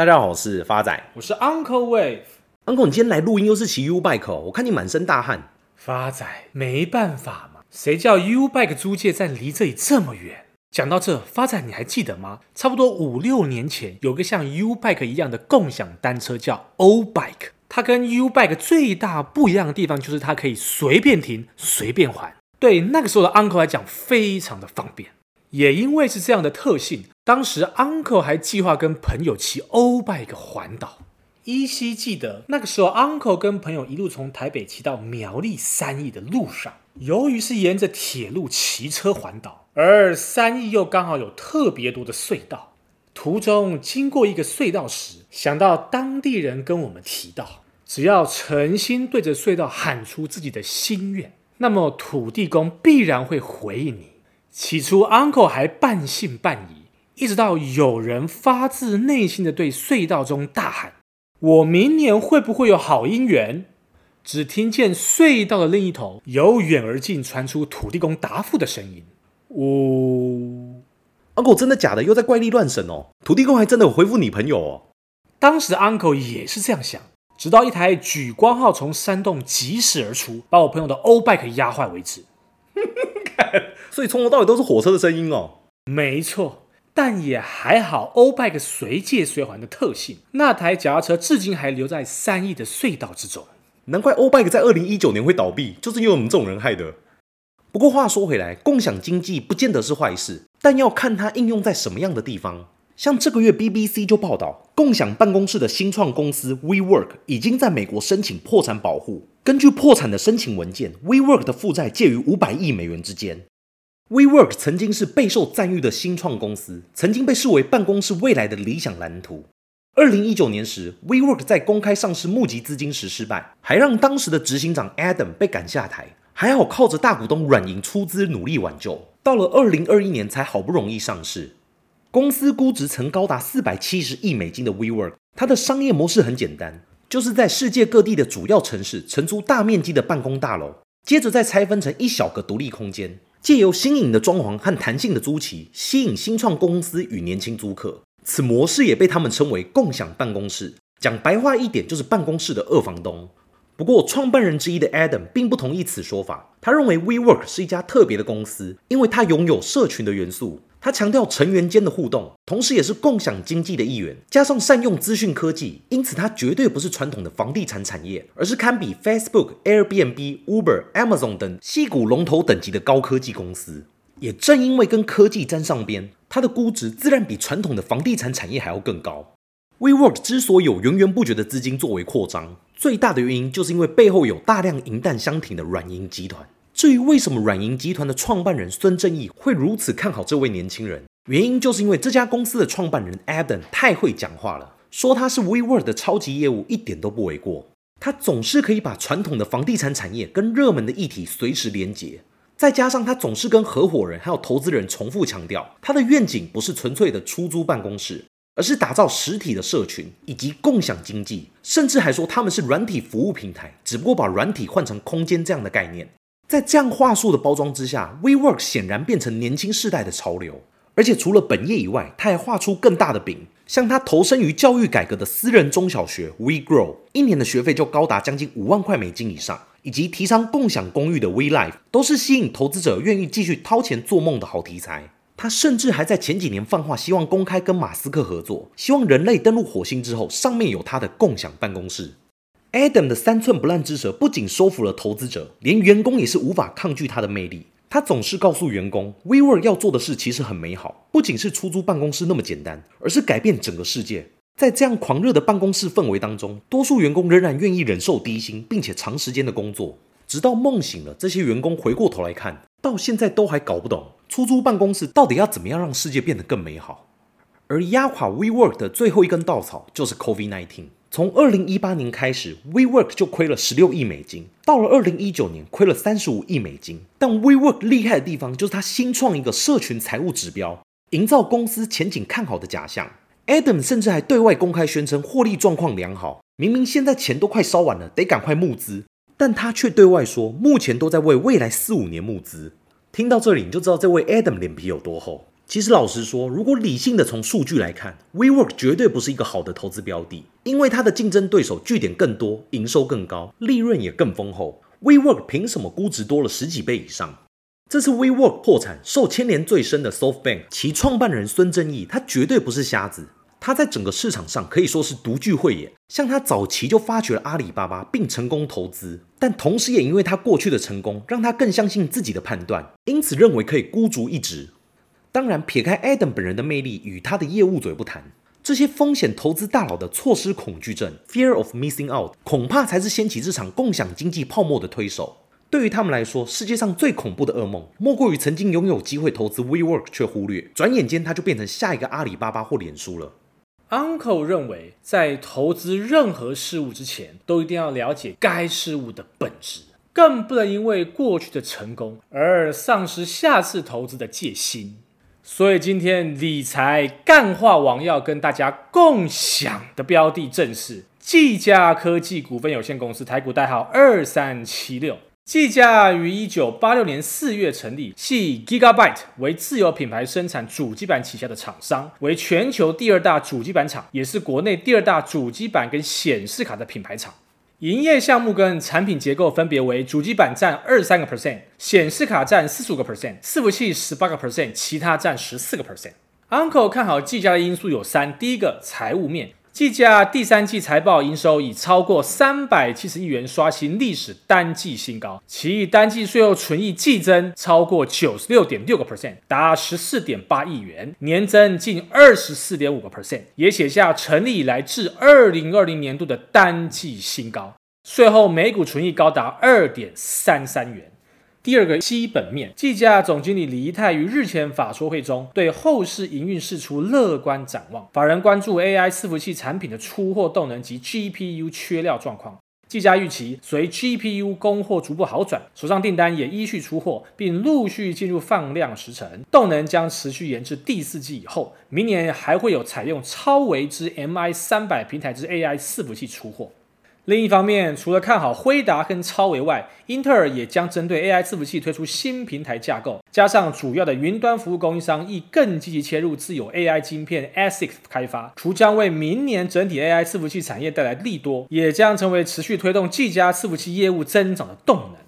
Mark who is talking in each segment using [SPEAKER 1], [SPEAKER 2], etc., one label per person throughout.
[SPEAKER 1] 大家好，我是发仔，
[SPEAKER 2] 我是 Uncle Wave。
[SPEAKER 1] Uncle，你今天来录音又是骑 U Bike，我看你满身大汗。
[SPEAKER 2] 发仔，没办法嘛，谁叫 U Bike 租借站离这里这么远？讲到这，发仔你还记得吗？差不多五六年前，有个像 U Bike 一样的共享单车叫 O Bike，它跟 U Bike 最大不一样的地方就是它可以随便停、随便还。对那个时候的 Uncle 来讲，非常的方便。也因为是这样的特性，当时 Uncle 还计划跟朋友骑 O Bike 环岛。依稀记得那个时候，Uncle 跟朋友一路从台北骑到苗栗三义的路上，由于是沿着铁路骑车环岛，而三义又刚好有特别多的隧道，途中经过一个隧道时，想到当地人跟我们提到，只要诚心对着隧道喊出自己的心愿，那么土地公必然会回应你。起初，Uncle 还半信半疑，一直到有人发自内心的对隧道中大喊：“我明年会不会有好姻缘？”只听见隧道的另一头由远而近传出土地公答复的声音：“呜
[SPEAKER 1] ，Uncle 真的假的？又在怪力乱神哦！土地公还真的有回复你朋友哦。”
[SPEAKER 2] 当时 Uncle 也是这样想，直到一台举光号从山洞疾驶而出，把我朋友的欧 bike 压坏为止。
[SPEAKER 1] 所以从头到尾都是火车的声音哦。
[SPEAKER 2] 没错，但也还好，O-Bike 随借随还的特性，那台脚踏车至今还留在三亿的隧道之中。
[SPEAKER 1] 难怪 O-Bike 在二零一九年会倒闭，就是因为我们这种人害的。不过话说回来，共享经济不见得是坏事，但要看它应用在什么样的地方。像这个月 BBC 就报道，共享办公室的新创公司 WeWork 已经在美国申请破产保护。根据破产的申请文件，WeWork 的负债介于五百亿美元之间。WeWork 曾经是备受赞誉的新创公司，曾经被视为办公室未来的理想蓝图。二零一九年时，WeWork 在公开上市募集资金时失败，还让当时的执行长 Adam 被赶下台。还好靠着大股东软银出资努力挽救，到了二零二一年才好不容易上市。公司估值曾高达四百七十亿美金的 WeWork，它的商业模式很简单，就是在世界各地的主要城市承租大面积的办公大楼，接着再拆分成一小个独立空间。借由新颖的装潢和弹性的租期，吸引新创公司与年轻租客。此模式也被他们称为共享办公室。讲白话一点，就是办公室的二房东。不过，创办人之一的 Adam 并不同意此说法。他认为 WeWork 是一家特别的公司，因为它拥有社群的元素。他强调成员间的互动，同时也是共享经济的一员，加上善用资讯科技，因此它绝对不是传统的房地产产业，而是堪比 Facebook、Airbnb、Uber、Amazon 等矽谷龙头等级的高科技公司。也正因为跟科技沾上边，它的估值自然比传统的房地产产业还要更高。WeWork 之所以有源源不绝的资金作为扩张，最大的原因就是因为背后有大量银弹相挺的软银集团。至于为什么软银集团的创办人孙正义会如此看好这位年轻人，原因就是因为这家公司的创办人 Adam 太会讲话了，说他是 WeWork 的超级业务一点都不为过。他总是可以把传统的房地产产业跟热门的议题随时连结，再加上他总是跟合伙人还有投资人重复强调，他的愿景不是纯粹的出租办公室，而是打造实体的社群以及共享经济，甚至还说他们是软体服务平台，只不过把软体换成空间这样的概念。在这样话术的包装之下，WeWork 显然变成年轻世代的潮流。而且除了本业以外，他还画出更大的饼，像他投身于教育改革的私人中小学 WeGrow，一年的学费就高达将近五万块美金以上，以及提倡共享公寓的 WeLife，都是吸引投资者愿意继续掏钱做梦的好题材。他甚至还在前几年放话，希望公开跟马斯克合作，希望人类登陆火星之后，上面有他的共享办公室。Adam 的三寸不烂之舌不仅收服了投资者，连员工也是无法抗拒他的魅力。他总是告诉员工，WeWork 要做的事其实很美好，不仅是出租办公室那么简单，而是改变整个世界。在这样狂热的办公室氛围当中，多数员工仍然愿意忍受低薪，并且长时间的工作，直到梦醒了。这些员工回过头来看，到现在都还搞不懂出租办公室到底要怎么样让世界变得更美好。而压垮 WeWork 的最后一根稻草就是 COVID-19。从二零一八年开始，WeWork 就亏了十六亿美金，到了二零一九年亏了三十五亿美金。但 WeWork 厉害的地方就是他新创一个社群财务指标，营造公司前景看好的假象。Adam 甚至还对外公开宣称获利状况良好，明明现在钱都快烧完了，得赶快募资，但他却对外说目前都在为未来四五年募资。听到这里你就知道这位 Adam 脸皮有多厚。其实老实说，如果理性的从数据来看，WeWork 绝对不是一个好的投资标的，因为它的竞争对手据点更多，营收更高，利润也更丰厚。WeWork 凭什么估值多了十几倍以上？这次 WeWork 破产，受牵连最深的 SoftBank，其创办人孙正义，他绝对不是瞎子，他在整个市场上可以说是独具慧眼。像他早期就发掘了阿里巴巴，并成功投资，但同时也因为他过去的成功，让他更相信自己的判断，因此认为可以孤注一掷。当然，撇开 Adam 本人的魅力与他的业务嘴不谈，这些风险投资大佬的错失恐惧症 （Fear of Missing Out） 恐怕才是掀起这场共享经济泡沫的推手。对于他们来说，世界上最恐怖的噩梦，莫过于曾经拥有机会投资 WeWork 却忽略，转眼间他就变成下一个阿里巴巴或脸书了。
[SPEAKER 2] Uncle 认为，在投资任何事物之前，都一定要了解该事物的本质，更不能因为过去的成功而丧失下次投资的戒心。所以今天理财干话王要跟大家共享的标的正是技嘉科技股份有限公司，台股代号二三七六。技嘉于一九八六年四月成立，系 Gigabyte 为自有品牌生产主机板旗下的厂商，为全球第二大主机板厂，也是国内第二大主机板跟显示卡的品牌厂。营业项目跟产品结构分别为：主机板占二三个 percent，显示卡占四十五个 percent，伺服器十八个 percent，其他占十四个 percent。Uncle 看好技嘉的因素有三：第一个，财务面，技嘉第三季财报营收已超过三百七十亿元，刷新历史单季新高；其单季税后纯益季增超过九十六点六个 percent，达十四点八亿元，年增近二十四点五个 percent，也写下成立以来至二零二零年度的单季新高。税后每股纯益高达二点三三元。第二个基本面，技嘉总经理李宜泰于日前法说会中对后市营运释出乐观展望。法人关注 AI 伺服器产品的出货动能及 GPU 缺料状况。技嘉预期随 GPU 供货逐步好转，手上订单也依序出货，并陆续进入放量时程，动能将持续延至第四季以后。明年还会有采用超维之 MI 三百平台之 AI 伺服器出货。另一方面，除了看好辉达跟超维外，英特尔也将针对 AI 伺服器推出新平台架构，加上主要的云端服务供应商亦更积极切入自有 AI 晶片 ASIC 开发，除将为明年整体 AI 伺服器产业带来利多，也将成为持续推动技嘉伺服器业务增长的动能。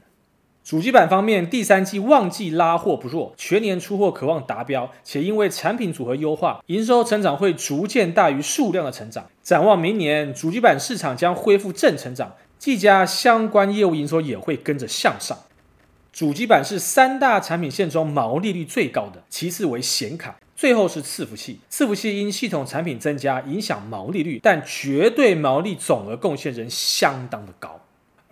[SPEAKER 2] 主机板方面，第三季旺季拉货不弱，全年出货渴望达标，且因为产品组合优化，营收成长会逐渐大于数量的成长。展望明年，主机板市场将恢复正成长，技嘉相关业务营收也会跟着向上。主机板是三大产品线中毛利率最高的，其次为显卡，最后是伺服器。伺服器因系统产品增加影响毛利率，但绝对毛利总额贡献仍相当的高。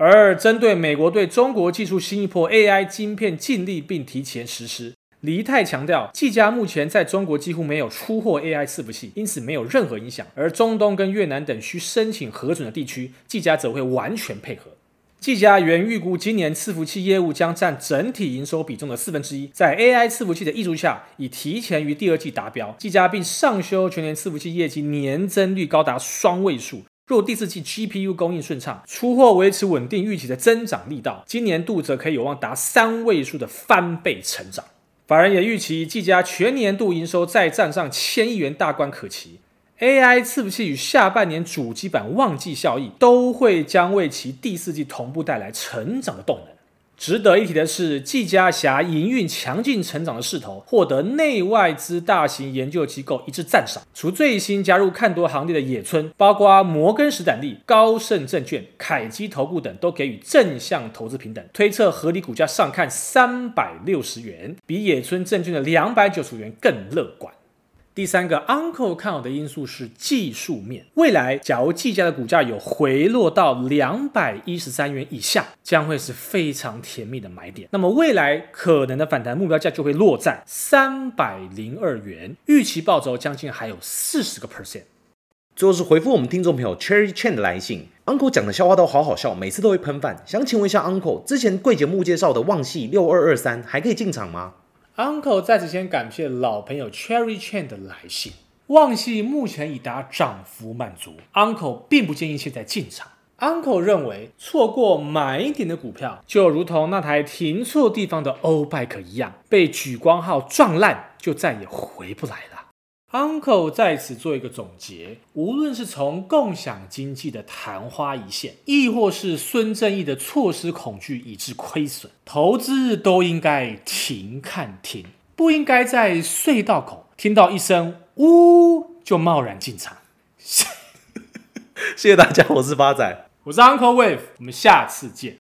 [SPEAKER 2] 而针对美国对中国技术新一波 AI 晶片禁令并提前实施，李宜泰强调，技嘉目前在中国几乎没有出货 AI 伺服器，因此没有任何影响。而中东跟越南等需申请核准的地区，技嘉则会完全配合。技嘉原预估今年伺服器业务将占整体营收比重的四分之一，在 AI 伺服器的挹注下，已提前于第二季达标。技嘉并上修全年伺服器业绩年增率高达双位数。若第四季 GPU 供应顺畅，出货维持稳定，预期的增长力道，今年度则可以有望达三位数的翻倍成长。法人也预期技嘉全年度营收再站上千亿元大关可期。AI 伺服器与下半年主机板旺季效益，都会将为其第四季同步带来成长的动能。值得一提的是，技嘉辖营运强劲成长的势头，获得内外资大型研究机构一致赞赏。除最新加入看多行列的野村，包括摩根士丹利、高盛证券、凯基投顾等，都给予正向投资评等，推测合理股价上看三百六十元，比野村证券的两百九十元更乐观。第三个 Uncle 看好的因素是技术面。未来，假如技嘉的股价有回落到两百一十三元以下，将会是非常甜蜜的买点。那么，未来可能的反弹目标价就会落在三百零二元，预期报酬将近还有四十个 percent。
[SPEAKER 1] 最后是回复我们听众朋友 Cherry Chen 的来信，Uncle 讲的笑话都好好笑，每次都会喷饭。想请问一下 Uncle，之前贵节目介绍的旺系六二二三还可以进场吗
[SPEAKER 2] ？Uncle 在此先感谢老朋友 Cherry Chan 的来信。旺系目前已达涨幅满足，Uncle 并不建议现在进场。Uncle 认为，错过买点的股票，就如同那台停错地方的欧拜克一样，被举光号撞烂，就再也回不来了。Uncle 在此做一个总结：无论是从共享经济的昙花一现，亦或是孙正义的错失恐惧以致亏损，投资都应该停看停，不应该在隧道口听到一声“呜”就贸然进场。
[SPEAKER 1] 谢谢大家，我是发仔。
[SPEAKER 2] 我是 Uncle Wave，我们下次见。